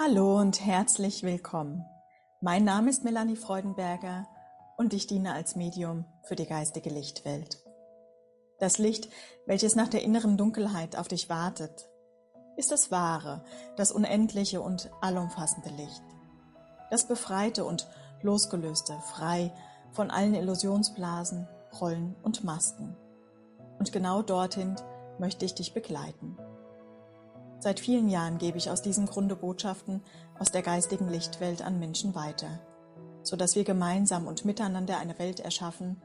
Hallo und herzlich willkommen. Mein Name ist Melanie Freudenberger und ich diene als Medium für die geistige Lichtwelt. Das Licht, welches nach der inneren Dunkelheit auf dich wartet, ist das wahre, das unendliche und allumfassende Licht. Das befreite und losgelöste, frei von allen Illusionsblasen, Rollen und Masken. Und genau dorthin möchte ich dich begleiten. Seit vielen Jahren gebe ich aus diesem Grunde Botschaften aus der geistigen Lichtwelt an Menschen weiter, so dass wir gemeinsam und miteinander eine Welt erschaffen,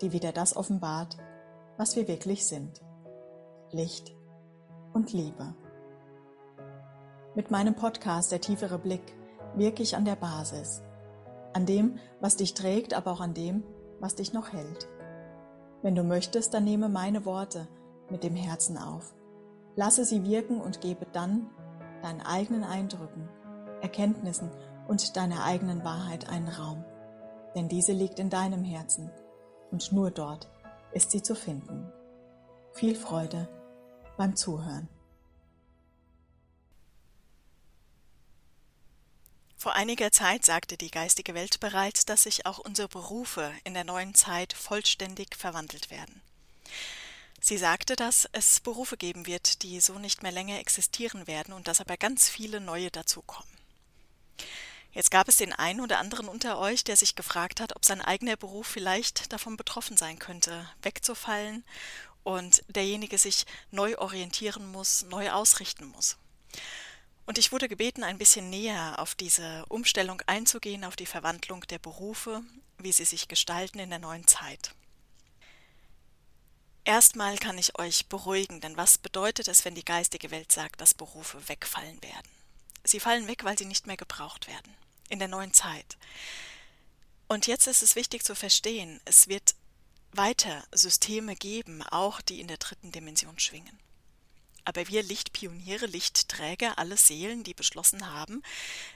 die wieder das offenbart, was wir wirklich sind. Licht und Liebe. Mit meinem Podcast Der tiefere Blick wirke ich an der Basis, an dem, was dich trägt, aber auch an dem, was dich noch hält. Wenn du möchtest, dann nehme meine Worte mit dem Herzen auf. Lasse sie wirken und gebe dann deinen eigenen Eindrücken, Erkenntnissen und deiner eigenen Wahrheit einen Raum. Denn diese liegt in deinem Herzen und nur dort ist sie zu finden. Viel Freude beim Zuhören. Vor einiger Zeit sagte die geistige Welt bereits, dass sich auch unsere Berufe in der neuen Zeit vollständig verwandelt werden. Sie sagte, dass es Berufe geben wird, die so nicht mehr länger existieren werden und dass aber ganz viele neue dazukommen. Jetzt gab es den einen oder anderen unter euch, der sich gefragt hat, ob sein eigener Beruf vielleicht davon betroffen sein könnte, wegzufallen und derjenige sich neu orientieren muss, neu ausrichten muss. Und ich wurde gebeten, ein bisschen näher auf diese Umstellung einzugehen, auf die Verwandlung der Berufe, wie sie sich gestalten in der neuen Zeit. Erstmal kann ich euch beruhigen, denn was bedeutet es, wenn die geistige Welt sagt, dass Berufe wegfallen werden? Sie fallen weg, weil sie nicht mehr gebraucht werden. In der neuen Zeit. Und jetzt ist es wichtig zu verstehen, es wird weiter Systeme geben, auch die in der dritten Dimension schwingen aber wir Lichtpioniere, Lichtträger, alle Seelen, die beschlossen haben,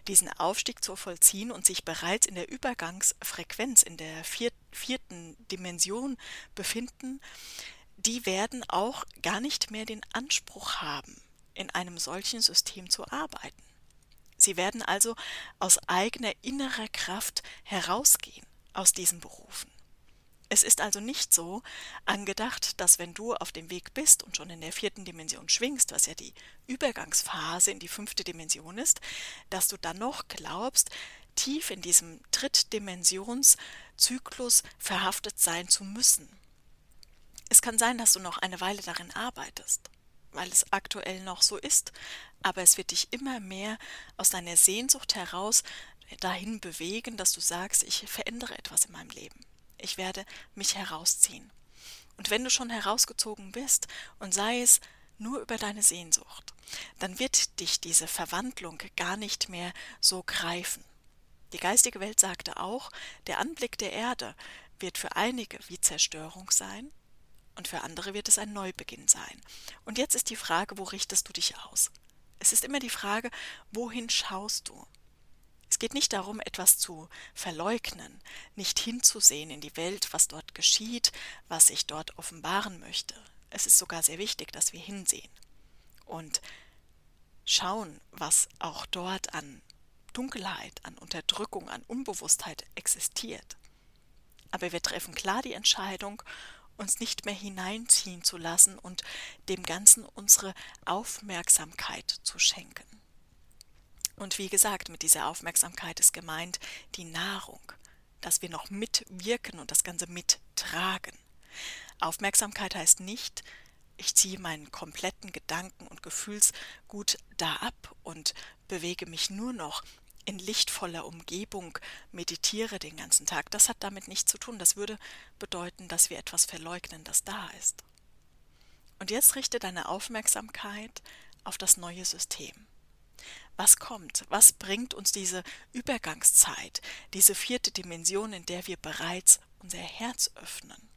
diesen Aufstieg zu vollziehen und sich bereits in der Übergangsfrequenz, in der vierten Dimension befinden, die werden auch gar nicht mehr den Anspruch haben, in einem solchen System zu arbeiten. Sie werden also aus eigener innerer Kraft herausgehen aus diesen Berufen. Es ist also nicht so angedacht, dass wenn du auf dem Weg bist und schon in der vierten Dimension schwingst, was ja die Übergangsphase in die fünfte Dimension ist, dass du dann noch glaubst, tief in diesem Drittdimensionszyklus verhaftet sein zu müssen. Es kann sein, dass du noch eine Weile darin arbeitest, weil es aktuell noch so ist, aber es wird dich immer mehr aus deiner Sehnsucht heraus dahin bewegen, dass du sagst, ich verändere etwas in meinem Leben ich werde mich herausziehen. Und wenn du schon herausgezogen bist, und sei es nur über deine Sehnsucht, dann wird dich diese Verwandlung gar nicht mehr so greifen. Die geistige Welt sagte auch, der Anblick der Erde wird für einige wie Zerstörung sein, und für andere wird es ein Neubeginn sein. Und jetzt ist die Frage, wo richtest du dich aus? Es ist immer die Frage, wohin schaust du? Es geht nicht darum, etwas zu verleugnen, nicht hinzusehen in die Welt, was dort geschieht, was ich dort offenbaren möchte. Es ist sogar sehr wichtig, dass wir hinsehen und schauen, was auch dort an Dunkelheit, an Unterdrückung, an Unbewusstheit existiert. Aber wir treffen klar die Entscheidung, uns nicht mehr hineinziehen zu lassen und dem Ganzen unsere Aufmerksamkeit zu schenken. Und wie gesagt, mit dieser Aufmerksamkeit ist gemeint die Nahrung, dass wir noch mitwirken und das Ganze mittragen. Aufmerksamkeit heißt nicht, ich ziehe meinen kompletten Gedanken- und Gefühlsgut da ab und bewege mich nur noch in lichtvoller Umgebung, meditiere den ganzen Tag. Das hat damit nichts zu tun. Das würde bedeuten, dass wir etwas verleugnen, das da ist. Und jetzt richte deine Aufmerksamkeit auf das neue System was kommt, was bringt uns diese Übergangszeit, diese vierte Dimension, in der wir bereits unser Herz öffnen,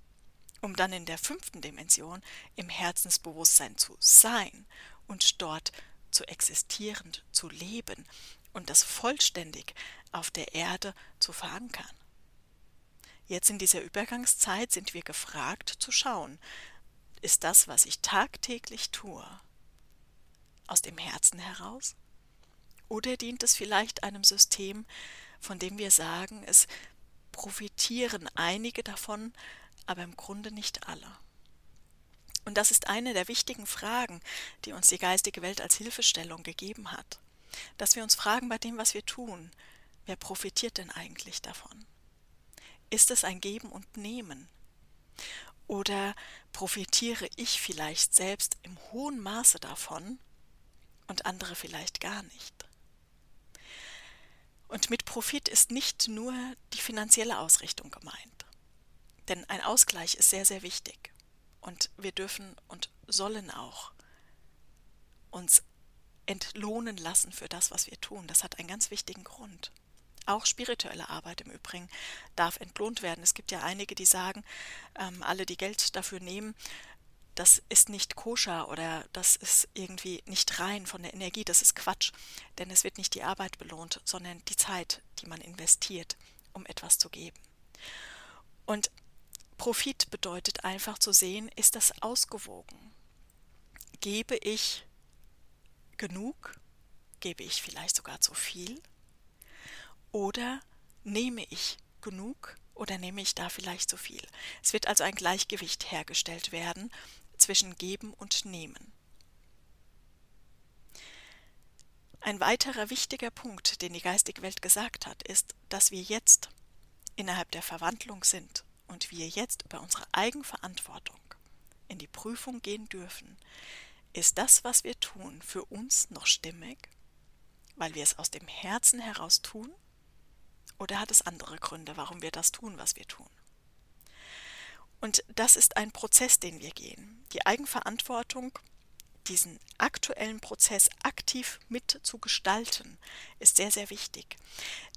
um dann in der fünften Dimension im Herzensbewusstsein zu sein und dort zu existieren, zu leben und das vollständig auf der Erde zu verankern. Jetzt in dieser Übergangszeit sind wir gefragt zu schauen, ist das, was ich tagtäglich tue, aus dem Herzen heraus? Oder dient es vielleicht einem System, von dem wir sagen, es profitieren einige davon, aber im Grunde nicht alle? Und das ist eine der wichtigen Fragen, die uns die geistige Welt als Hilfestellung gegeben hat. Dass wir uns fragen bei dem, was wir tun, wer profitiert denn eigentlich davon? Ist es ein Geben und Nehmen? Oder profitiere ich vielleicht selbst im hohen Maße davon und andere vielleicht gar nicht? Und mit Profit ist nicht nur die finanzielle Ausrichtung gemeint. Denn ein Ausgleich ist sehr, sehr wichtig. Und wir dürfen und sollen auch uns entlohnen lassen für das, was wir tun. Das hat einen ganz wichtigen Grund. Auch spirituelle Arbeit im Übrigen darf entlohnt werden. Es gibt ja einige, die sagen, ähm, alle, die Geld dafür nehmen, das ist nicht koscher oder das ist irgendwie nicht rein von der Energie, das ist Quatsch, denn es wird nicht die Arbeit belohnt, sondern die Zeit, die man investiert, um etwas zu geben. Und Profit bedeutet einfach zu sehen, ist das ausgewogen? Gebe ich genug? Gebe ich vielleicht sogar zu viel? Oder nehme ich genug oder nehme ich da vielleicht zu viel? Es wird also ein Gleichgewicht hergestellt werden zwischen Geben und Nehmen. Ein weiterer wichtiger Punkt, den die geistige Welt gesagt hat, ist, dass wir jetzt innerhalb der Verwandlung sind und wir jetzt über unsere Eigenverantwortung in die Prüfung gehen dürfen, ist das, was wir tun, für uns noch stimmig, weil wir es aus dem Herzen heraus tun? Oder hat es andere Gründe, warum wir das tun, was wir tun? Und das ist ein Prozess, den wir gehen. Die Eigenverantwortung diesen aktuellen Prozess aktiv mit zu gestalten, ist sehr, sehr wichtig.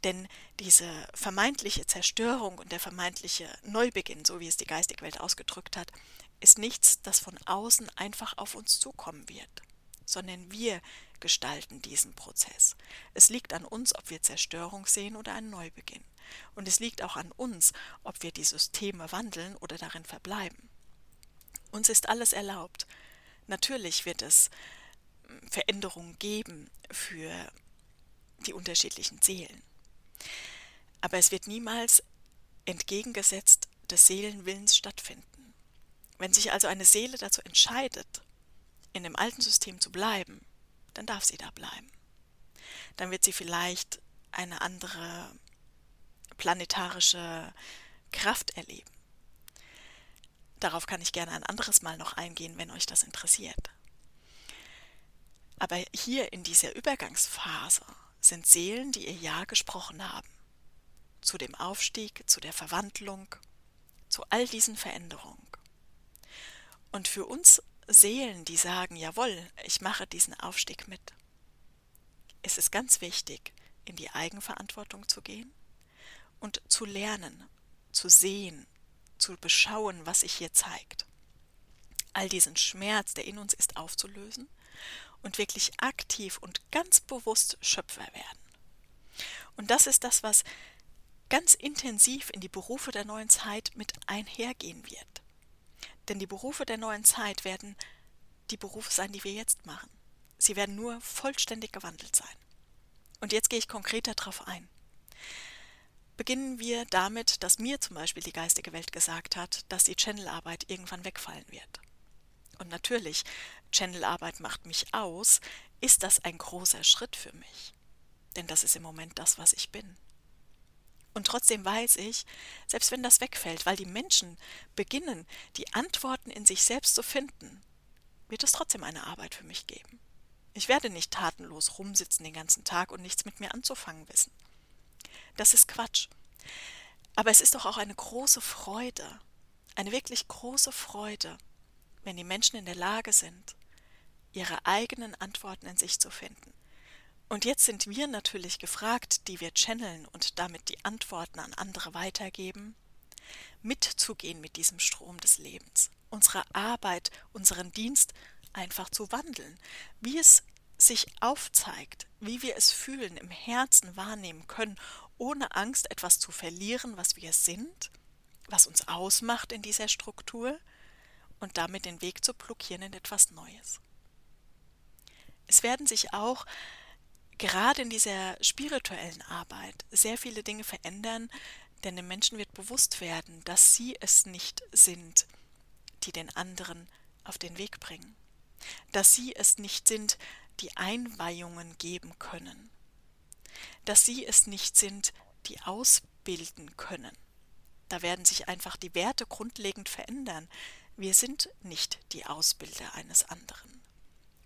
Denn diese vermeintliche Zerstörung und der vermeintliche Neubeginn, so wie es die geistige Welt ausgedrückt hat, ist nichts, das von außen einfach auf uns zukommen wird, sondern wir gestalten diesen Prozess. Es liegt an uns, ob wir Zerstörung sehen oder einen Neubeginn. Und es liegt auch an uns, ob wir die Systeme wandeln oder darin verbleiben. Uns ist alles erlaubt, Natürlich wird es hm, Veränderungen geben für die unterschiedlichen Seelen. Aber es wird niemals entgegengesetzt des Seelenwillens stattfinden. Wenn sich also eine Seele dazu entscheidet, in dem alten System zu bleiben, dann darf sie da bleiben. Dann wird sie vielleicht eine andere planetarische Kraft erleben. Darauf kann ich gerne ein anderes Mal noch eingehen, wenn euch das interessiert. Aber hier in dieser Übergangsphase sind Seelen, die ihr Ja gesprochen haben. Zu dem Aufstieg, zu der Verwandlung, zu all diesen Veränderungen. Und für uns Seelen, die sagen, jawohl, ich mache diesen Aufstieg mit, ist es ganz wichtig, in die Eigenverantwortung zu gehen und zu lernen, zu sehen, zu beschauen, was sich hier zeigt. All diesen Schmerz, der in uns ist, aufzulösen und wirklich aktiv und ganz bewusst Schöpfer werden. Und das ist das, was ganz intensiv in die Berufe der neuen Zeit mit einhergehen wird. Denn die Berufe der neuen Zeit werden die Berufe sein, die wir jetzt machen. Sie werden nur vollständig gewandelt sein. Und jetzt gehe ich konkreter darauf ein beginnen wir damit, dass mir zum Beispiel die geistige Welt gesagt hat, dass die Channelarbeit irgendwann wegfallen wird. Und natürlich, Channelarbeit macht mich aus, ist das ein großer Schritt für mich. Denn das ist im Moment das, was ich bin. Und trotzdem weiß ich, selbst wenn das wegfällt, weil die Menschen beginnen, die Antworten in sich selbst zu finden, wird es trotzdem eine Arbeit für mich geben. Ich werde nicht tatenlos rumsitzen den ganzen Tag und nichts mit mir anzufangen wissen. Das ist Quatsch. Aber es ist doch auch eine große Freude, eine wirklich große Freude, wenn die Menschen in der Lage sind, ihre eigenen Antworten in sich zu finden. Und jetzt sind wir natürlich gefragt, die wir channeln und damit die Antworten an andere weitergeben, mitzugehen mit diesem Strom des Lebens, unsere Arbeit, unseren Dienst einfach zu wandeln, wie es sich aufzeigt, wie wir es fühlen, im Herzen wahrnehmen können, ohne Angst etwas zu verlieren, was wir sind, was uns ausmacht in dieser Struktur und damit den Weg zu blockieren in etwas Neues. Es werden sich auch gerade in dieser spirituellen Arbeit sehr viele Dinge verändern, denn den Menschen wird bewusst werden, dass sie es nicht sind, die den anderen auf den Weg bringen, dass sie es nicht sind, die Einweihungen geben können, dass sie es nicht sind, die ausbilden können. Da werden sich einfach die Werte grundlegend verändern. Wir sind nicht die Ausbilder eines anderen.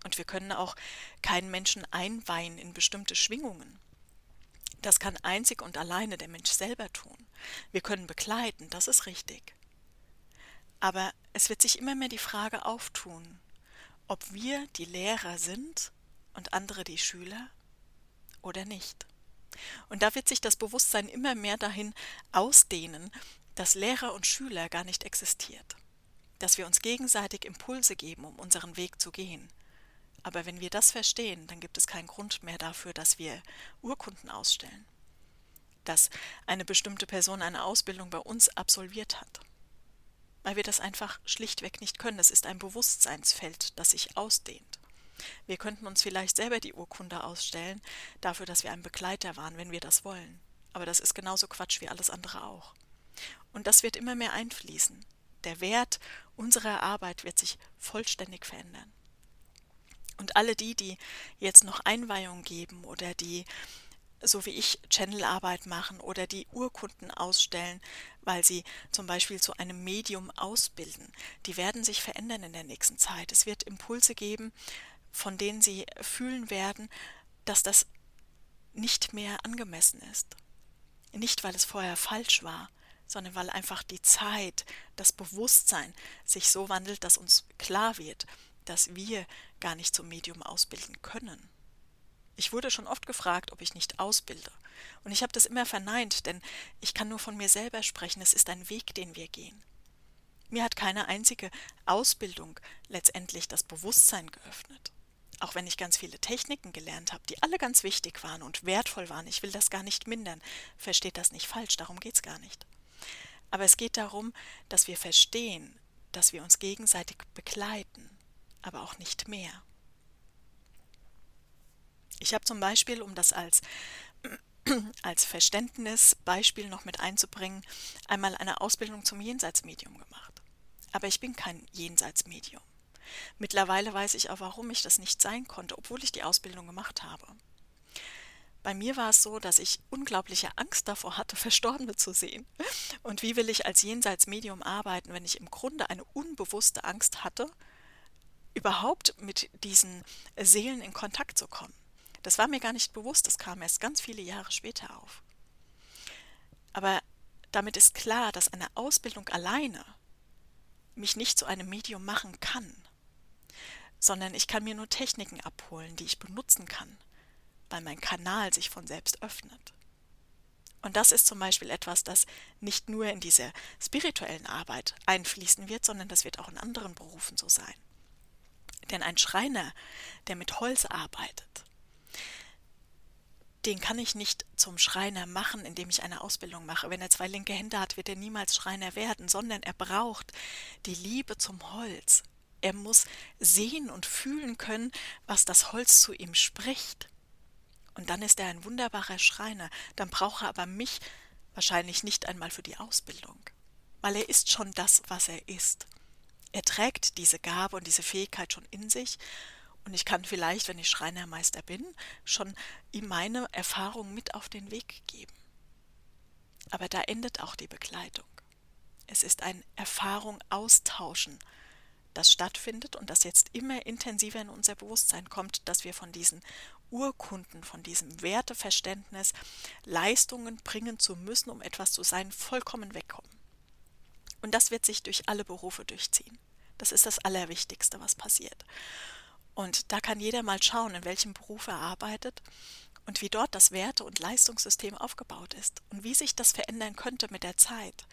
Und wir können auch keinen Menschen einweihen in bestimmte Schwingungen. Das kann einzig und alleine der Mensch selber tun. Wir können begleiten, das ist richtig. Aber es wird sich immer mehr die Frage auftun, ob wir die Lehrer sind und andere die Schüler oder nicht. Und da wird sich das Bewusstsein immer mehr dahin ausdehnen, dass Lehrer und Schüler gar nicht existiert, dass wir uns gegenseitig Impulse geben, um unseren Weg zu gehen. Aber wenn wir das verstehen, dann gibt es keinen Grund mehr dafür, dass wir Urkunden ausstellen, dass eine bestimmte Person eine Ausbildung bei uns absolviert hat, weil wir das einfach schlichtweg nicht können. Es ist ein Bewusstseinsfeld, das sich ausdehnt. Wir könnten uns vielleicht selber die Urkunde ausstellen, dafür, dass wir ein Begleiter waren, wenn wir das wollen. Aber das ist genauso Quatsch wie alles andere auch. Und das wird immer mehr einfließen. Der Wert unserer Arbeit wird sich vollständig verändern. Und alle die, die jetzt noch Einweihung geben oder die, so wie ich, Channelarbeit machen oder die Urkunden ausstellen, weil sie zum Beispiel zu einem Medium ausbilden, die werden sich verändern in der nächsten Zeit. Es wird Impulse geben, von denen sie fühlen werden, dass das nicht mehr angemessen ist. Nicht, weil es vorher falsch war, sondern weil einfach die Zeit, das Bewusstsein sich so wandelt, dass uns klar wird, dass wir gar nicht zum Medium ausbilden können. Ich wurde schon oft gefragt, ob ich nicht ausbilde. Und ich habe das immer verneint, denn ich kann nur von mir selber sprechen. Es ist ein Weg, den wir gehen. Mir hat keine einzige Ausbildung letztendlich das Bewusstsein geöffnet auch wenn ich ganz viele Techniken gelernt habe, die alle ganz wichtig waren und wertvoll waren, ich will das gar nicht mindern, versteht das nicht falsch, darum geht es gar nicht. Aber es geht darum, dass wir verstehen, dass wir uns gegenseitig begleiten, aber auch nicht mehr. Ich habe zum Beispiel, um das als, als Verständnisbeispiel noch mit einzubringen, einmal eine Ausbildung zum Jenseitsmedium gemacht. Aber ich bin kein Jenseitsmedium. Mittlerweile weiß ich auch, warum ich das nicht sein konnte, obwohl ich die Ausbildung gemacht habe. Bei mir war es so, dass ich unglaubliche Angst davor hatte, Verstorbene zu sehen. Und wie will ich als Jenseitsmedium arbeiten, wenn ich im Grunde eine unbewusste Angst hatte, überhaupt mit diesen Seelen in Kontakt zu kommen? Das war mir gar nicht bewusst, das kam erst ganz viele Jahre später auf. Aber damit ist klar, dass eine Ausbildung alleine mich nicht zu einem Medium machen kann sondern ich kann mir nur Techniken abholen, die ich benutzen kann, weil mein Kanal sich von selbst öffnet. Und das ist zum Beispiel etwas, das nicht nur in diese spirituellen Arbeit einfließen wird, sondern das wird auch in anderen Berufen so sein. Denn ein Schreiner, der mit Holz arbeitet, den kann ich nicht zum Schreiner machen, indem ich eine Ausbildung mache. Wenn er zwei linke Hände hat, wird er niemals Schreiner werden, sondern er braucht die Liebe zum Holz, er muss sehen und fühlen können, was das Holz zu ihm spricht. Und dann ist er ein wunderbarer Schreiner. Dann braucht er aber mich wahrscheinlich nicht einmal für die Ausbildung, weil er ist schon das, was er ist. Er trägt diese Gabe und diese Fähigkeit schon in sich und ich kann vielleicht, wenn ich Schreinermeister bin, schon ihm meine Erfahrung mit auf den Weg geben. Aber da endet auch die Begleitung. Es ist ein Erfahrung austauschen das stattfindet und das jetzt immer intensiver in unser Bewusstsein kommt, dass wir von diesen Urkunden, von diesem Werteverständnis, Leistungen bringen zu müssen, um etwas zu sein, vollkommen wegkommen. Und das wird sich durch alle Berufe durchziehen. Das ist das Allerwichtigste, was passiert. Und da kann jeder mal schauen, in welchem Beruf er arbeitet und wie dort das Werte- und Leistungssystem aufgebaut ist und wie sich das verändern könnte mit der Zeit.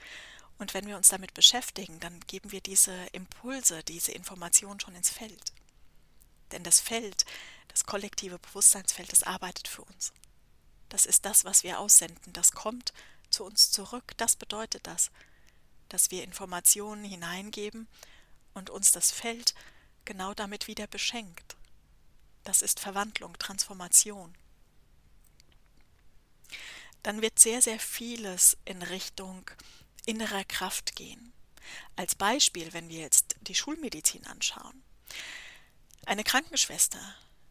Und wenn wir uns damit beschäftigen, dann geben wir diese Impulse, diese Informationen schon ins Feld. Denn das Feld, das kollektive Bewusstseinsfeld, das arbeitet für uns. Das ist das, was wir aussenden. Das kommt zu uns zurück. Das bedeutet das, dass wir Informationen hineingeben und uns das Feld genau damit wieder beschenkt. Das ist Verwandlung, Transformation. dann wird sehr, sehr vieles in Richtung innerer Kraft gehen. Als Beispiel, wenn wir jetzt die Schulmedizin anschauen. Eine Krankenschwester,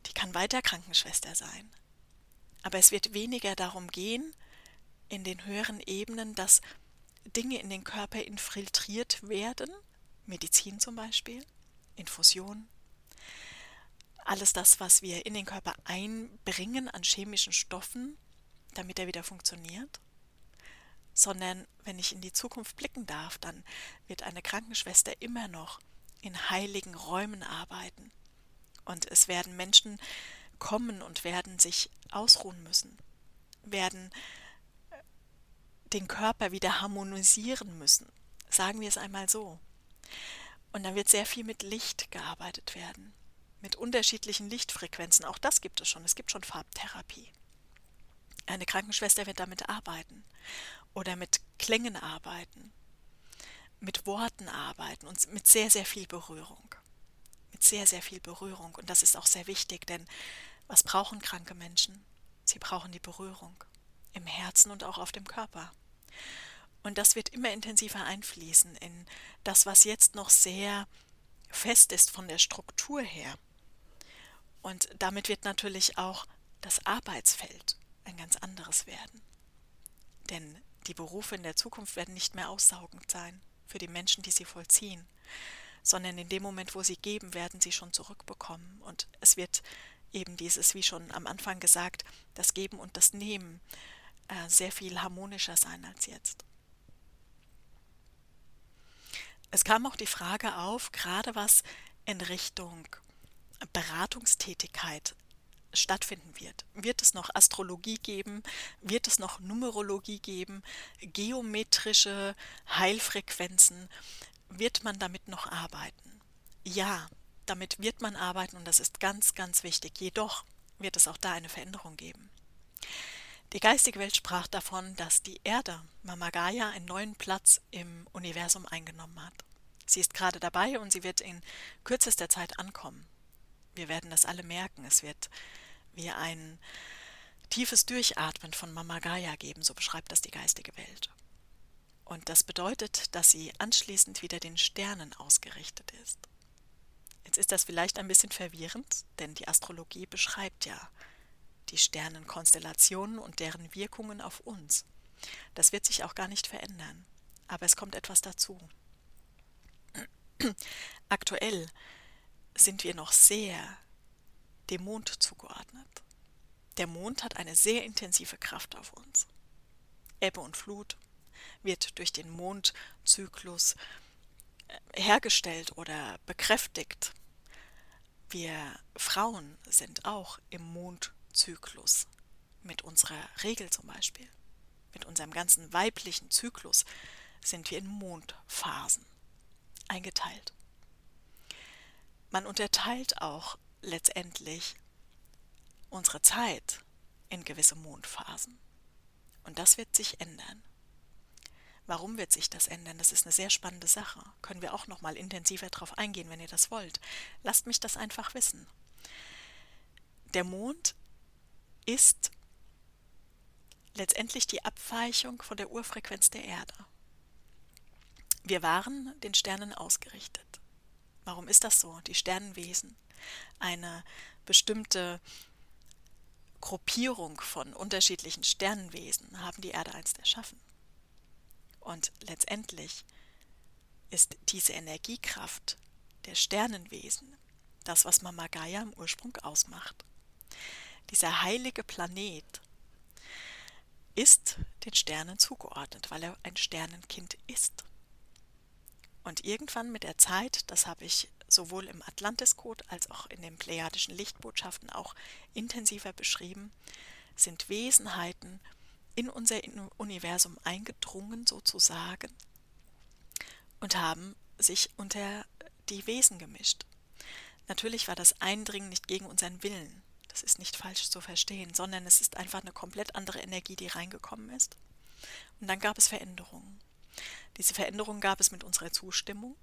die kann weiter Krankenschwester sein. Aber es wird weniger darum gehen, in den höheren Ebenen, dass Dinge in den Körper infiltriert werden, Medizin zum Beispiel, Infusion, alles das, was wir in den Körper einbringen an chemischen Stoffen, damit er wieder funktioniert, sondern wenn ich in die Zukunft blicken darf, dann wird eine Krankenschwester immer noch in heiligen Räumen arbeiten. Und es werden Menschen kommen und werden sich ausruhen müssen, werden den Körper wieder harmonisieren müssen. Sagen wir es einmal so. Und dann wird sehr viel mit Licht gearbeitet werden, mit unterschiedlichen Lichtfrequenzen. Auch das gibt es schon. Es gibt schon Farbtherapie. Eine Krankenschwester wird damit arbeiten oder mit Klängen arbeiten, mit Worten arbeiten und mit sehr, sehr viel Berührung. Mit sehr, sehr viel Berührung. Und das ist auch sehr wichtig, denn was brauchen kranke Menschen? Sie brauchen die Berührung im Herzen und auch auf dem Körper. Und das wird immer intensiver einfließen in das, was jetzt noch sehr fest ist von der Struktur her. Und damit wird natürlich auch das Arbeitsfeld ein ganz anderes werden. Denn die Berufe in der Zukunft werden nicht mehr aussaugend sein für die Menschen, die sie vollziehen, sondern in dem Moment, wo sie geben, werden sie schon zurückbekommen. Und es wird eben dieses, wie schon am Anfang gesagt, das Geben und das Nehmen sehr viel harmonischer sein als jetzt. Es kam auch die Frage auf, gerade was in Richtung Beratungstätigkeit stattfinden wird. Wird es noch Astrologie geben? Wird es noch Numerologie geben? Geometrische Heilfrequenzen? Wird man damit noch arbeiten? Ja, damit wird man arbeiten und das ist ganz, ganz wichtig. Jedoch wird es auch da eine Veränderung geben. Die geistige Welt sprach davon, dass die Erde, Mama Gaia, einen neuen Platz im Universum eingenommen hat. Sie ist gerade dabei und sie wird in kürzester Zeit ankommen. Wir werden das alle merken. Es wird wie ein tiefes Durchatmen von Mama Gaia geben, so beschreibt das die geistige Welt. Und das bedeutet, dass sie anschließend wieder den Sternen ausgerichtet ist. Jetzt ist das vielleicht ein bisschen verwirrend, denn die Astrologie beschreibt ja die Sternenkonstellationen und deren Wirkungen auf uns. Das wird sich auch gar nicht verändern. Aber es kommt etwas dazu. Aktuell sind wir noch sehr dem Mond zugeordnet. Der Mond hat eine sehr intensive Kraft auf uns. Ebbe und Flut wird durch den Mondzyklus äh, hergestellt oder bekräftigt. Wir Frauen sind auch im Mondzyklus Zyklus, mit unserer Regel zum Beispiel, mit unserem ganzen weiblichen Zyklus sind wir in Mondphasen eingeteilt. Man unterteilt auch letztendlich unsere Zeit in gewisse Mondphasen. Und das wird sich ändern. Warum wird sich das ändern? Das ist eine sehr spannende Sache. Können wir auch noch mal intensiver darauf eingehen, wenn ihr das wollt. Lasst mich das einfach wissen. Der Mond ist letztendlich die Abweichung von der Urfrequenz der Erde. Wir waren den Sternen ausgerichtet. Warum ist das so? Die Sternenwesen, eine bestimmte Gruppierung von unterschiedlichen Sternenwesen haben die Erde einst erschaffen. Und letztendlich ist diese Energiekraft der Sternenwesen das, was Mama Gaia im Ursprung ausmacht dieser heilige Planet ist den Sternen zugeordnet, weil er ein Sternenkind ist. Und irgendwann mit der Zeit, das habe ich sowohl im Atlantis-Code als auch in den plejadischen Lichtbotschaften auch intensiver beschrieben, sind Wesenheiten in unser Universum eingedrungen sozusagen und haben sich unter die Wesen gemischt. Natürlich war das Eindringen nicht gegen unseren Willen. Das ist nicht falsch zu verstehen, sondern es ist einfach eine komplett andere Energie, die reingekommen ist. Und dann gab es Veränderungen. Diese Veränderungen gab es mit unserer Zustimmung,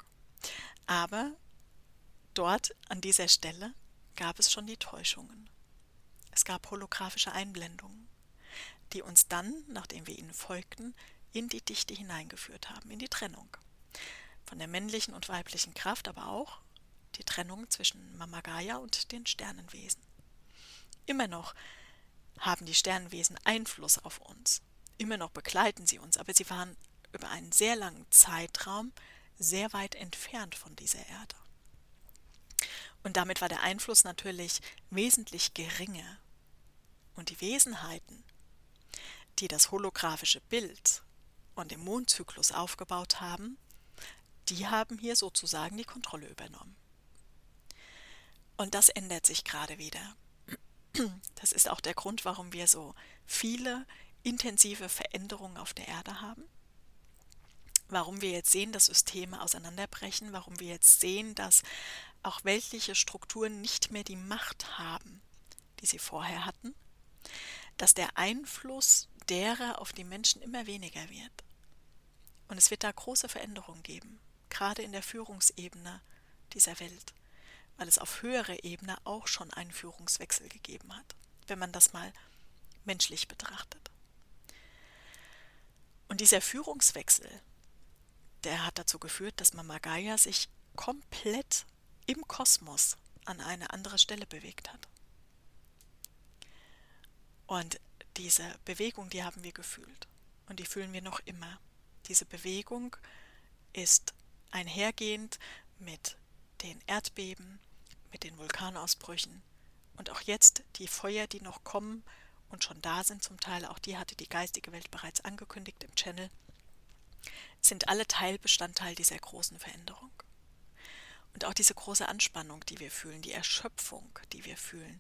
aber dort an dieser Stelle gab es schon die Täuschungen. Es gab holographische Einblendungen. die uns dann, nachdem wir ihnen folgten, in die Dichte hineingeführt haben, in die Trennung. Von der männlichen und weiblichen Kraft, aber auch die Trennung zwischen Mama Gaia und den Sternenwesen. Immer noch haben die Sternenwesen Einfluss auf uns. Immer noch begleiten sie uns, aber sie waren über einen sehr langen Zeitraum sehr weit entfernt von dieser Erde. Und damit war der Einfluss natürlich wesentlich geringer. Und die Wesenheiten, die das holographische Bild und den Mondzyklus aufgebaut haben, die haben hier sozusagen die Kontrolle übernommen. Und das ändert sich gerade wieder. Das ist auch der Grund, warum wir so viele intensive Veränderungen auf der Erde haben. Warum wir jetzt sehen, dass Systeme auseinanderbrechen, warum wir jetzt sehen, dass auch weltliche Strukturen nicht mehr die Macht haben, die sie vorher hatten, dass der Einfluss derer auf die Menschen immer weniger wird. Und es wird da große Veränderungen geben, gerade in der Führungsebene dieser Welt, weil es auf höherer Ebene auch schon einen Führungswechsel gegeben hat, wenn man das mal menschlich betrachtet. Und dieser Führungswechsel, der hat dazu geführt, dass Mama Gaia sich komplett im Kosmos an eine andere Stelle bewegt hat. Und diese Bewegung, die haben wir gefühlt. Und die fühlen wir noch immer. Diese Bewegung ist einhergehend mit den Erdbeben, mit den Vulkanausbrüchen und auch jetzt die Feuer, die noch kommen und schon da sind zum Teil, auch die hatte die geistige Welt bereits angekündigt im Channel, sind alle Teilbestandteil dieser großen Veränderung. Und auch diese große Anspannung, die wir fühlen, die Erschöpfung, die wir fühlen,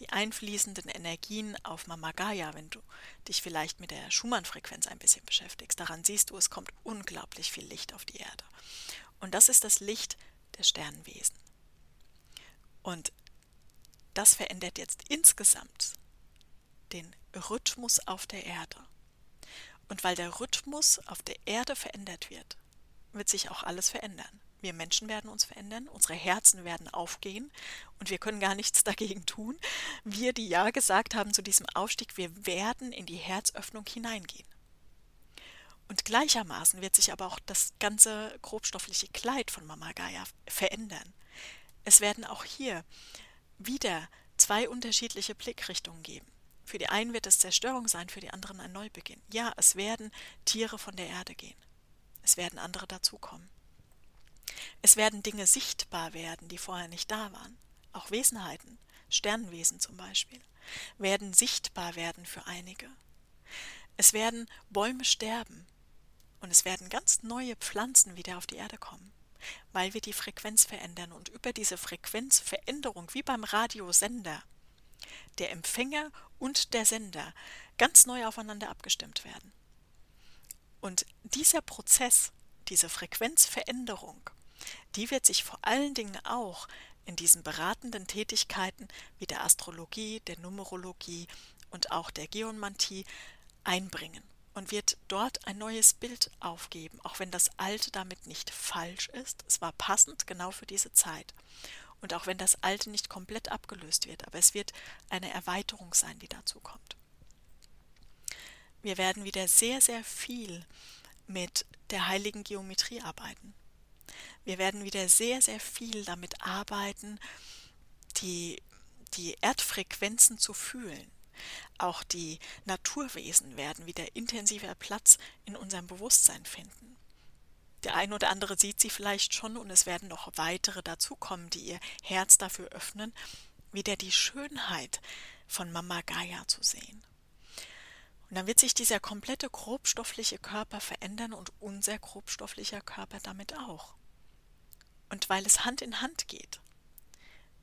die einfließenden Energien auf Mama Gaia, wenn du dich vielleicht mit der Schumann-Frequenz ein bisschen beschäftigst, daran siehst du, es kommt unglaublich viel Licht auf die Erde. Und das ist das Licht der Sternenwesen. Und das verändert jetzt insgesamt den Rhythmus auf der Erde. Und weil der Rhythmus auf der Erde verändert wird, wird sich auch alles verändern. Wir Menschen werden uns verändern, unsere Herzen werden aufgehen und wir können gar nichts dagegen tun. Wir, die Ja gesagt haben zu diesem Aufstieg, wir werden in die Herzöffnung hineingehen. Und gleichermaßen wird sich aber auch das ganze grobstoffliche Kleid von Mama Gaia verändern. Es werden auch hier wieder zwei unterschiedliche Blickrichtungen geben. Für die einen wird es Zerstörung sein, für die anderen ein Neubeginn. Ja, es werden Tiere von der Erde gehen. Es werden andere dazukommen. Es werden Dinge sichtbar werden, die vorher nicht da waren. Auch Wesenheiten, Sternenwesen zum Beispiel, werden sichtbar werden für einige. Es werden Bäume sterben und es werden ganz neue Pflanzen wieder auf die Erde kommen, weil wir die Frequenz verändern und über diese Frequenzveränderung, wie beim Radiosender, der Empfänger und der Sender ganz neu aufeinander abgestimmt werden. Und dieser Prozess, diese Frequenzveränderung, die wird sich vor allen Dingen auch in diesen beratenden Tätigkeiten wie der Astrologie, der Numerologie und auch der Geomantie einbringen und wird dort ein neues Bild aufgeben, auch wenn das alte damit nicht falsch ist. Es war passend genau für diese Zeit. Und auch wenn das alte nicht komplett abgelöst wird, aber es wird eine Erweiterung sein, die dazu kommt. Wir werden wieder sehr, sehr viel mit der heiligen Geometrie arbeiten. Wir werden wieder sehr, sehr viel damit arbeiten, die, die Erdfrequenzen zu fühlen. Auch die Naturwesen werden wieder intensiver Platz in unserem Bewusstsein finden. Der ein oder andere sieht sie vielleicht schon und es werden noch weitere dazukommen, die ihr Herz dafür öffnen, wieder die Schönheit von Mama Gaia zu sehen. Und dann wird sich dieser komplette grobstoffliche Körper verändern und unser grobstofflicher Körper damit auch. Und weil es Hand in Hand geht,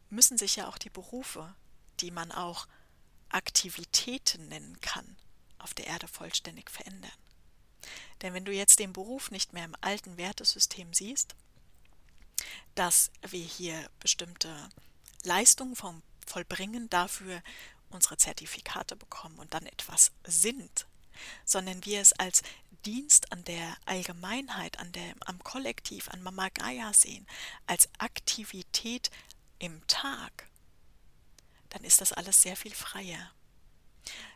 müssen sich ja auch die Berufe, die man auch Aktivitäten nennen kann, auf der Erde vollständig verändern. Denn wenn du jetzt den Beruf nicht mehr im alten Wertesystem siehst, dass wir hier bestimmte Leistungen vom Vollbringen dafür unsere Zertifikate bekommen und dann etwas sind, sondern wir es als Dienst an der Allgemeinheit, an der, am Kollektiv, an Mama Gaia sehen, als Aktivität im Tag, dann ist das alles sehr viel freier.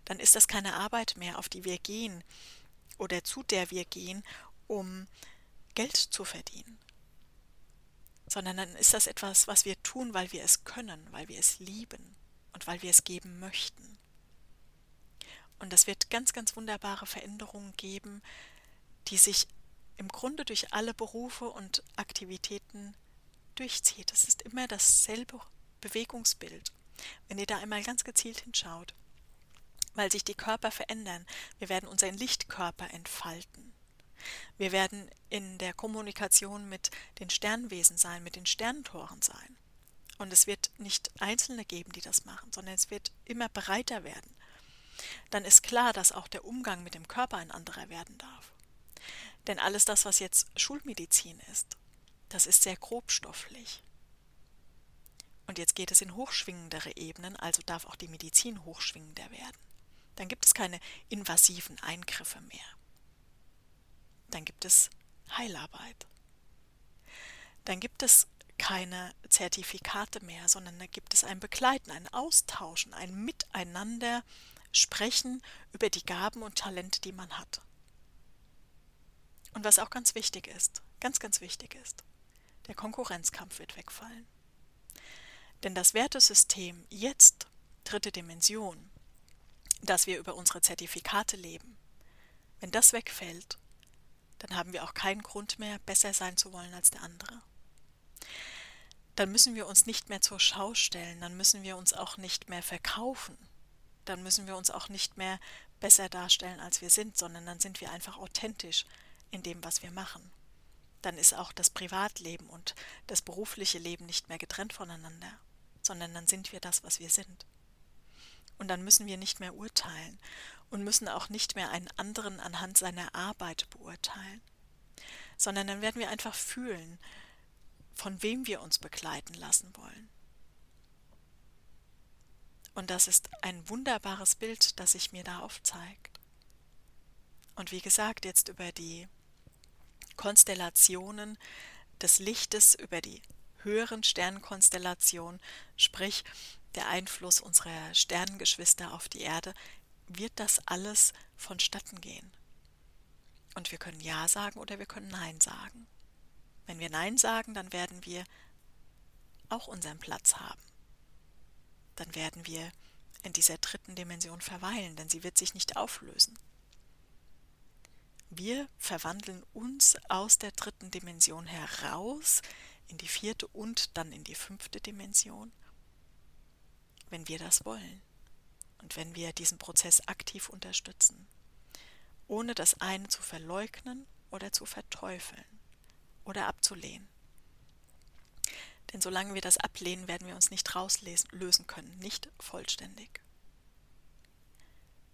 dann ist das keine Arbeit mehr, auf die wir gehen oder zu der wir gehen, um Geld zu verdienen, sondern dann ist das etwas, was wir tun, weil wir es können, weil wir es lieben und weil wir es geben möchten. Und das wird ganz, ganz wunderbare Veränderungen geben, die sich im Grunde durch alle Berufe und Aktivitäten durchzieht. Es ist immer dasselbe Bewegungsbild. Wenn ihr da einmal ganz gezielt hinschaut, weil sich die Körper verändern, wir werden unseren Lichtkörper entfalten. Wir werden in der Kommunikation mit den Sternwesen sein, mit den Sterntoren sein. Und es wird nicht Einzelne geben, die das machen, sondern es wird immer breiter werden. Dann ist klar, dass auch der Umgang mit dem Körper ein anderer werden darf. Denn alles das, was jetzt Schulmedizin ist, das ist sehr grobstofflich. Und jetzt geht es in hochschwingendere Ebenen, also darf auch die Medizin hochschwingender werden. Dann gibt es keine invasiven Eingriffe mehr dann gibt es Heilarbeit. Dann gibt es keine Zertifikate mehr, sondern da gibt es ein Begleiten, ein Austauschen, ein Miteinander sprechen über die Gaben und Talente, die man hat. Und was auch ganz wichtig ist, ganz, ganz wichtig ist, der Konkurrenzkampf wird wegfallen. Denn das Wertesystem jetzt, dritte Dimension, dass wir über unsere Zertifikate leben, wenn das wegfällt, dann haben wir auch keinen Grund mehr, besser sein zu wollen als der andere. Dann müssen wir uns nicht mehr zur Schau stellen, dann müssen wir uns auch nicht mehr verkaufen, dann müssen wir uns auch nicht mehr besser darstellen, als wir sind, sondern dann sind wir einfach authentisch in dem, was wir machen. Dann ist auch das Privatleben und das berufliche Leben nicht mehr getrennt voneinander, sondern dann sind wir das, was wir sind. Und dann müssen wir nicht mehr urteilen und müssen auch nicht mehr einen anderen anhand seiner Arbeit beurteilen, sondern dann werden wir einfach fühlen, von wem wir uns begleiten lassen wollen. Und das ist ein wunderbares Bild, das sich mir da aufzeigt. Und wie gesagt, jetzt über die Konstellationen des Lichtes, über die höheren Sternkonstellationen, sprich der Einfluss unserer Sternengeschwister auf die Erde, wird das alles vonstatten gehen. Und wir können Ja sagen oder wir können Nein sagen. Wenn wir Nein sagen, dann werden wir auch unseren Platz haben. Dann werden wir in dieser dritten Dimension verweilen, denn sie wird sich nicht auflösen. Wir verwandeln uns aus der dritten Dimension heraus in die vierte und dann in die fünfte Dimension, wenn wir das wollen und wenn wir diesen Prozess aktiv unterstützen, ohne das eine zu verleugnen oder zu verteufeln oder abzulehnen. Denn solange wir das ablehnen, werden wir uns nicht rauslösen können, nicht vollständig.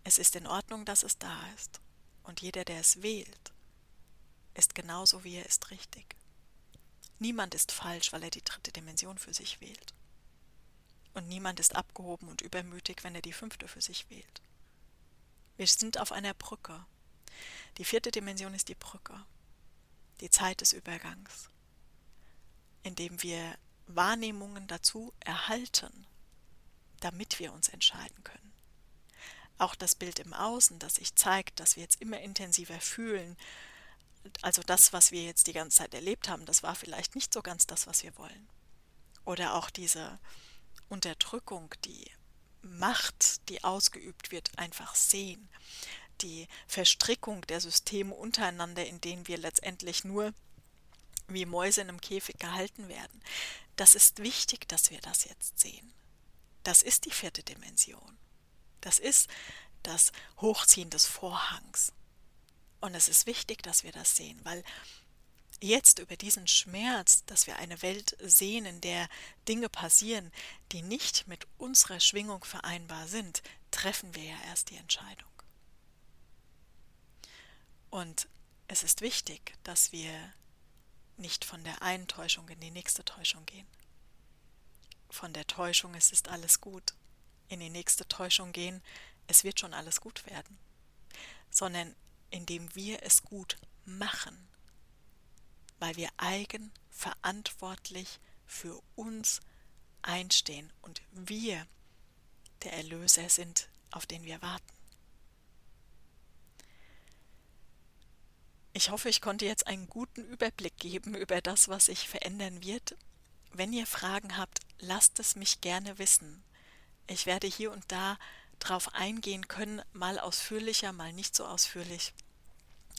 Es ist in Ordnung, dass es da ist. Und jeder, der es wählt, ist genauso wie er ist richtig. Niemand ist falsch, weil er die dritte Dimension für sich wählt. Und niemand ist abgehoben und übermütig, wenn er die fünfte für sich wählt. Wir sind auf einer Brücke. Die vierte Dimension ist die Brücke, die Zeit des Übergangs, indem wir Wahrnehmungen dazu erhalten, damit wir uns entscheiden können. Auch das Bild im Außen, das sich zeigt, dass wir jetzt immer intensiver fühlen, also das, was wir jetzt die ganze Zeit erlebt haben, das war vielleicht nicht so ganz das, was wir wollen. Oder auch diese Unterdrückung, die Macht, die ausgeübt wird, einfach sehen. Die Verstrickung der Systeme untereinander, in denen wir letztendlich nur wie Mäuse in einem Käfig gehalten werden. Das ist wichtig, dass wir das jetzt sehen. Das ist die vierte Dimension. Das ist das Hochziehen des Vorhangs. Und es ist wichtig, dass wir das sehen, weil jetzt über diesen Schmerz, dass wir eine Welt sehen, in der Dinge passieren, die nicht mit unserer Schwingung vereinbar sind, treffen wir ja erst die Entscheidung. Und es ist wichtig, dass wir nicht von der einen Täuschung in die nächste Täuschung gehen. Von der Täuschung, es ist alles gut, in die nächste Täuschung gehen, es wird schon alles gut werden, sondern indem wir es gut machen, weil wir eigenverantwortlich für uns einstehen und wir der Erlöser sind, auf den wir warten. Ich hoffe, ich konnte jetzt einen guten Überblick geben über das, was sich verändern wird. Wenn ihr Fragen habt, lasst es mich gerne wissen. Ich werde hier und da drauf eingehen können, mal ausführlicher, mal nicht so ausführlich.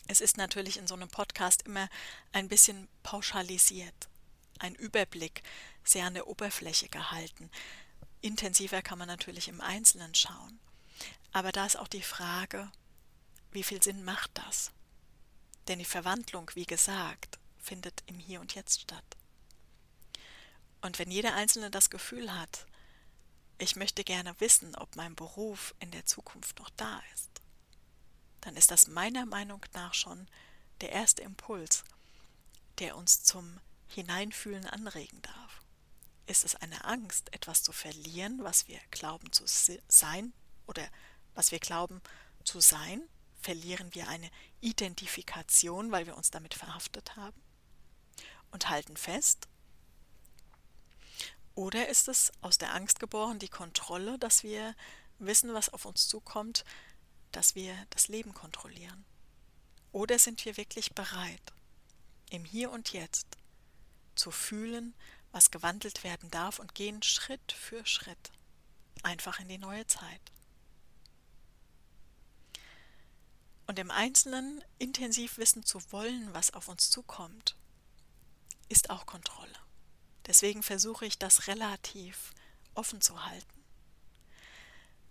Es ist natürlich in so einem Podcast immer ein bisschen pauschalisiert, ein Überblick, sehr an der Oberfläche gehalten. Intensiver kann man natürlich im Einzelnen schauen. Aber da ist auch die Frage, wie viel Sinn macht das? Denn die Verwandlung, wie gesagt, findet im Hier und Jetzt statt. Und wenn jeder Einzelne das Gefühl hat, ich möchte gerne wissen, ob mein Beruf in der Zukunft noch da ist, dann ist das meiner Meinung nach schon der erste Impuls, der uns zum Hineinfühlen anregen darf. Ist es eine Angst, etwas zu verlieren, was wir glauben zu sein oder was wir glauben zu sein? Verlieren wir eine Identifikation, weil wir uns damit verhaftet haben und halten fest? Oder ist es aus der Angst geboren, die Kontrolle, dass wir wissen, was auf uns zukommt, dass wir das Leben kontrollieren? Oder sind wir wirklich bereit, im Hier und Jetzt zu fühlen, was gewandelt werden darf und gehen Schritt für Schritt einfach in die neue Zeit? Und im Einzelnen intensiv wissen zu wollen, was auf uns zukommt, ist auch Kontrolle. Deswegen versuche ich das relativ offen zu halten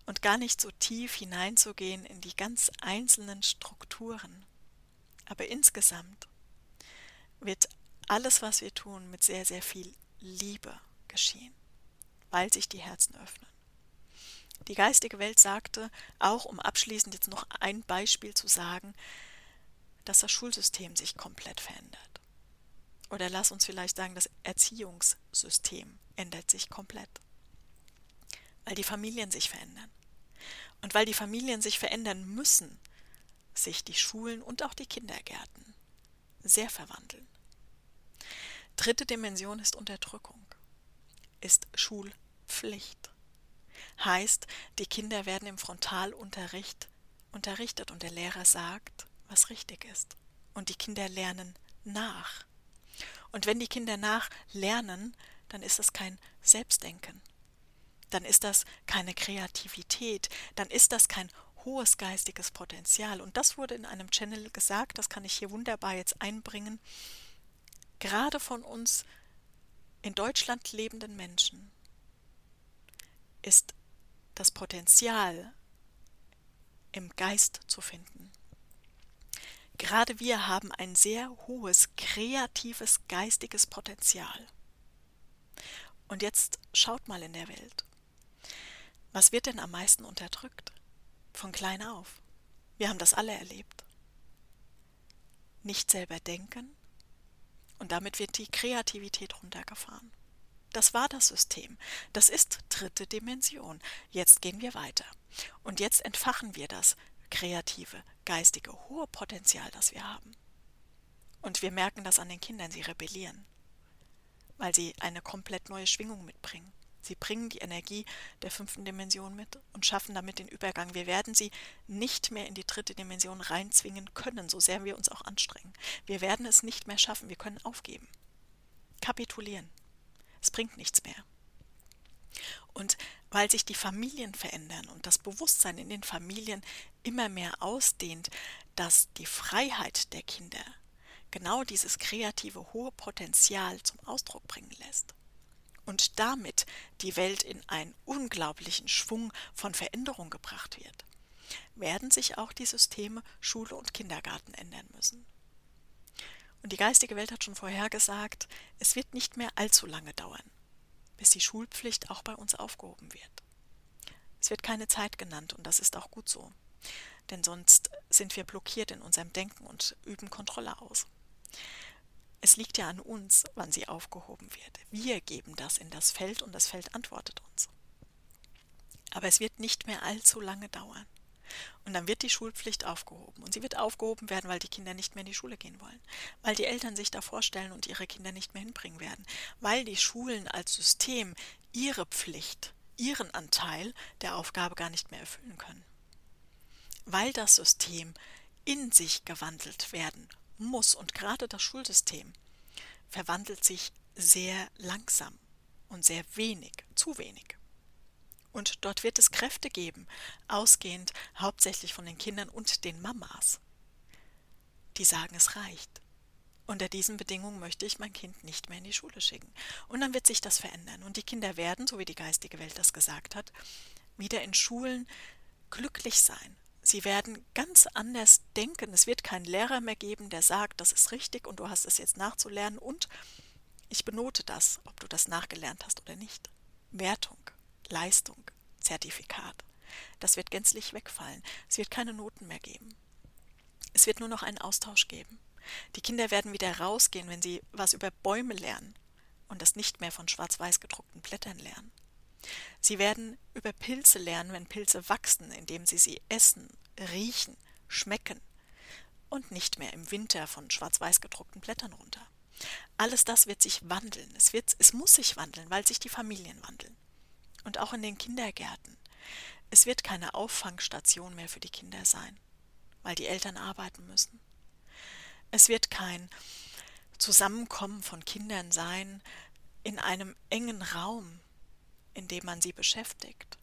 und gar nicht so tief hineinzugehen in die ganz einzelnen Strukturen. Aber insgesamt wird alles, was wir tun, mit sehr, sehr viel Liebe geschehen, weil sich die Herzen öffnen. Die geistige Welt sagte, auch um abschließend jetzt noch ein Beispiel zu sagen, dass das Schulsystem sich komplett verändert. Oder lass uns vielleicht sagen, das Erziehungssystem ändert sich komplett. Weil die Familien sich verändern. Und weil die Familien sich verändern müssen, sich die Schulen und auch die Kindergärten sehr verwandeln. Dritte Dimension ist Unterdrückung, ist Schulpflicht. Heißt, die Kinder werden im Frontalunterricht unterrichtet und der Lehrer sagt, was richtig ist. Und die Kinder lernen nach. Und wenn die Kinder nachlernen, dann ist das kein Selbstdenken. Dann ist das keine Kreativität. Dann ist das kein hohes geistiges Potenzial. Und das wurde in einem Channel gesagt, das kann ich hier wunderbar jetzt einbringen. Gerade von uns in Deutschland lebenden Menschen ist das Potenzial im Geist zu finden. Gerade wir haben ein sehr hohes kreatives geistiges Potenzial. Und jetzt schaut mal in der Welt. Was wird denn am meisten unterdrückt? Von klein auf. Wir haben das alle erlebt. Nicht selber denken und damit wird die Kreativität runtergefahren. Das war das System. Das ist dritte Dimension. Jetzt gehen wir weiter. Und jetzt entfachen wir das kreative, geistige, hohe Potenzial, das wir haben. Und wir merken das an den Kindern, sie rebellieren, weil sie eine komplett neue Schwingung mitbringen. Sie bringen die Energie der fünften Dimension mit und schaffen damit den Übergang. Wir werden sie nicht mehr in die dritte Dimension reinzwingen können, so sehr wir uns auch anstrengen. Wir werden es nicht mehr schaffen, wir können aufgeben. Kapitulieren. Es bringt nichts mehr. Und weil sich die Familien verändern und das Bewusstsein in den Familien immer mehr ausdehnt, dass die Freiheit der Kinder genau dieses kreative hohe Potenzial zum Ausdruck bringen lässt und damit die Welt in einen unglaublichen Schwung von Veränderung gebracht wird, werden sich auch die Systeme Schule und Kindergarten ändern müssen. Und die geistige Welt hat schon vorhergesagt, es wird nicht mehr allzu lange dauern, bis die Schulpflicht auch bei uns aufgehoben wird. Es wird keine Zeit genannt und das ist auch gut so, denn sonst sind wir blockiert in unserem Denken und üben Kontrolle aus. Es liegt ja an uns, wann sie aufgehoben wird. Wir geben das in das Feld und das Feld antwortet uns. Aber es wird nicht mehr allzu lange dauern. Und dann wird die Schulpflicht aufgehoben. Und sie wird aufgehoben werden, weil die Kinder nicht mehr in die Schule gehen wollen. Weil die Eltern sich da vorstellen und ihre Kinder nicht mehr hinbringen werden. Weil die Schulen als System ihre Pflicht, ihren Anteil der Aufgabe gar nicht mehr erfüllen können. Weil das System in sich gewandelt werden muss und gerade das Schulsystem verwandelt sich sehr langsam und sehr wenig, zu wenig. Und dort wird es Kräfte geben, ausgehend hauptsächlich von den Kindern und den Mamas, die sagen, es reicht. Unter diesen Bedingungen möchte ich mein Kind nicht mehr in die Schule schicken. Und dann wird sich das verändern. Und die Kinder werden, so wie die geistige Welt das gesagt hat, wieder in Schulen glücklich sein. Sie werden ganz anders denken. Es wird keinen Lehrer mehr geben, der sagt, das ist richtig und du hast es jetzt nachzulernen und ich benote das, ob du das nachgelernt hast oder nicht. Wertung, Leistung, Zertifikat. Das wird gänzlich wegfallen. Es wird keine Noten mehr geben. Es wird nur noch einen Austausch geben. Die Kinder werden wieder rausgehen, wenn sie was über Bäume lernen und das nicht mehr von schwarz-weiß gedruckten Blättern lernen. Sie werden über Pilze lernen, wenn Pilze wachsen, indem sie sie essen, riechen, schmecken und nicht mehr im Winter von schwarz-weiß gedruckten Blättern runter. Alles das wird sich wandeln. Es, wird, es muss sich wandeln, weil sich die Familien wandeln. Und auch in den Kindergärten. Es wird keine Auffangstation mehr für die Kinder sein, weil die Eltern arbeiten müssen. Es wird kein Zusammenkommen von Kindern sein in einem engen Raum, in dem man sie beschäftigt,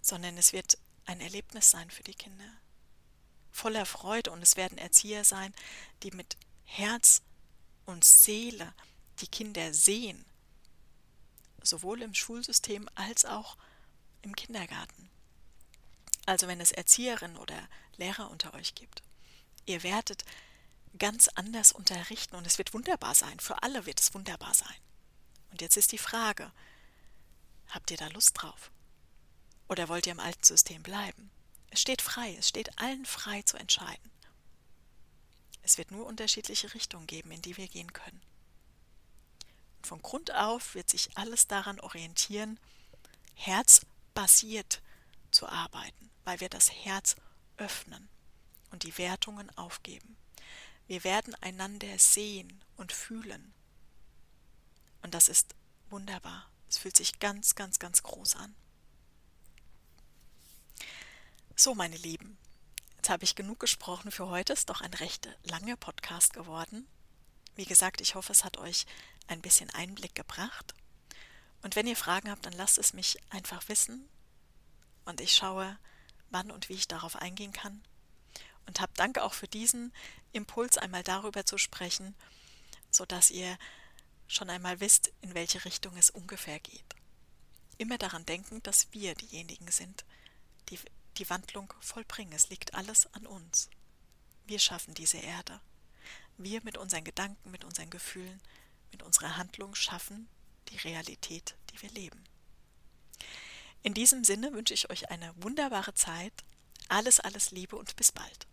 sondern es wird ein Erlebnis sein für die Kinder. Voller Freude und es werden Erzieher sein, die mit Herz und Seele die Kinder sehen, sowohl im Schulsystem als auch im Kindergarten. Also wenn es Erzieherinnen oder Lehrer unter euch gibt, ihr werdet ganz anders unterrichten und es wird wunderbar sein. Für alle wird es wunderbar sein. Und jetzt ist die Frage, habt ihr da Lust drauf? Oder wollt ihr im alten System bleiben? Es steht frei, es steht allen frei zu entscheiden. Es wird nur unterschiedliche Richtungen geben, in die wir gehen können. Und von Grund auf wird sich alles daran orientieren, herzbasiert zu arbeiten, weil wir das Herz öffnen und die Wertungen aufgeben. Wir werden einander sehen und fühlen. Und das ist wunderbar. Es fühlt sich ganz, ganz, ganz groß an. So, meine Lieben, jetzt habe ich genug gesprochen für heute. Ist doch ein recht langer Podcast geworden. Wie gesagt, ich hoffe, es hat euch ein bisschen Einblick gebracht. Und wenn ihr Fragen habt, dann lasst es mich einfach wissen. Und ich schaue, wann und wie ich darauf eingehen kann und habe Dank auch für diesen Impuls, einmal darüber zu sprechen, sodass ihr schon einmal wisst, in welche Richtung es ungefähr geht. Immer daran denken, dass wir diejenigen sind, die die Wandlung vollbringen. Es liegt alles an uns. Wir schaffen diese Erde. Wir mit unseren Gedanken, mit unseren Gefühlen, mit unserer Handlung schaffen die Realität, die wir leben. In diesem Sinne wünsche ich euch eine wunderbare Zeit. Alles, alles Liebe und bis bald.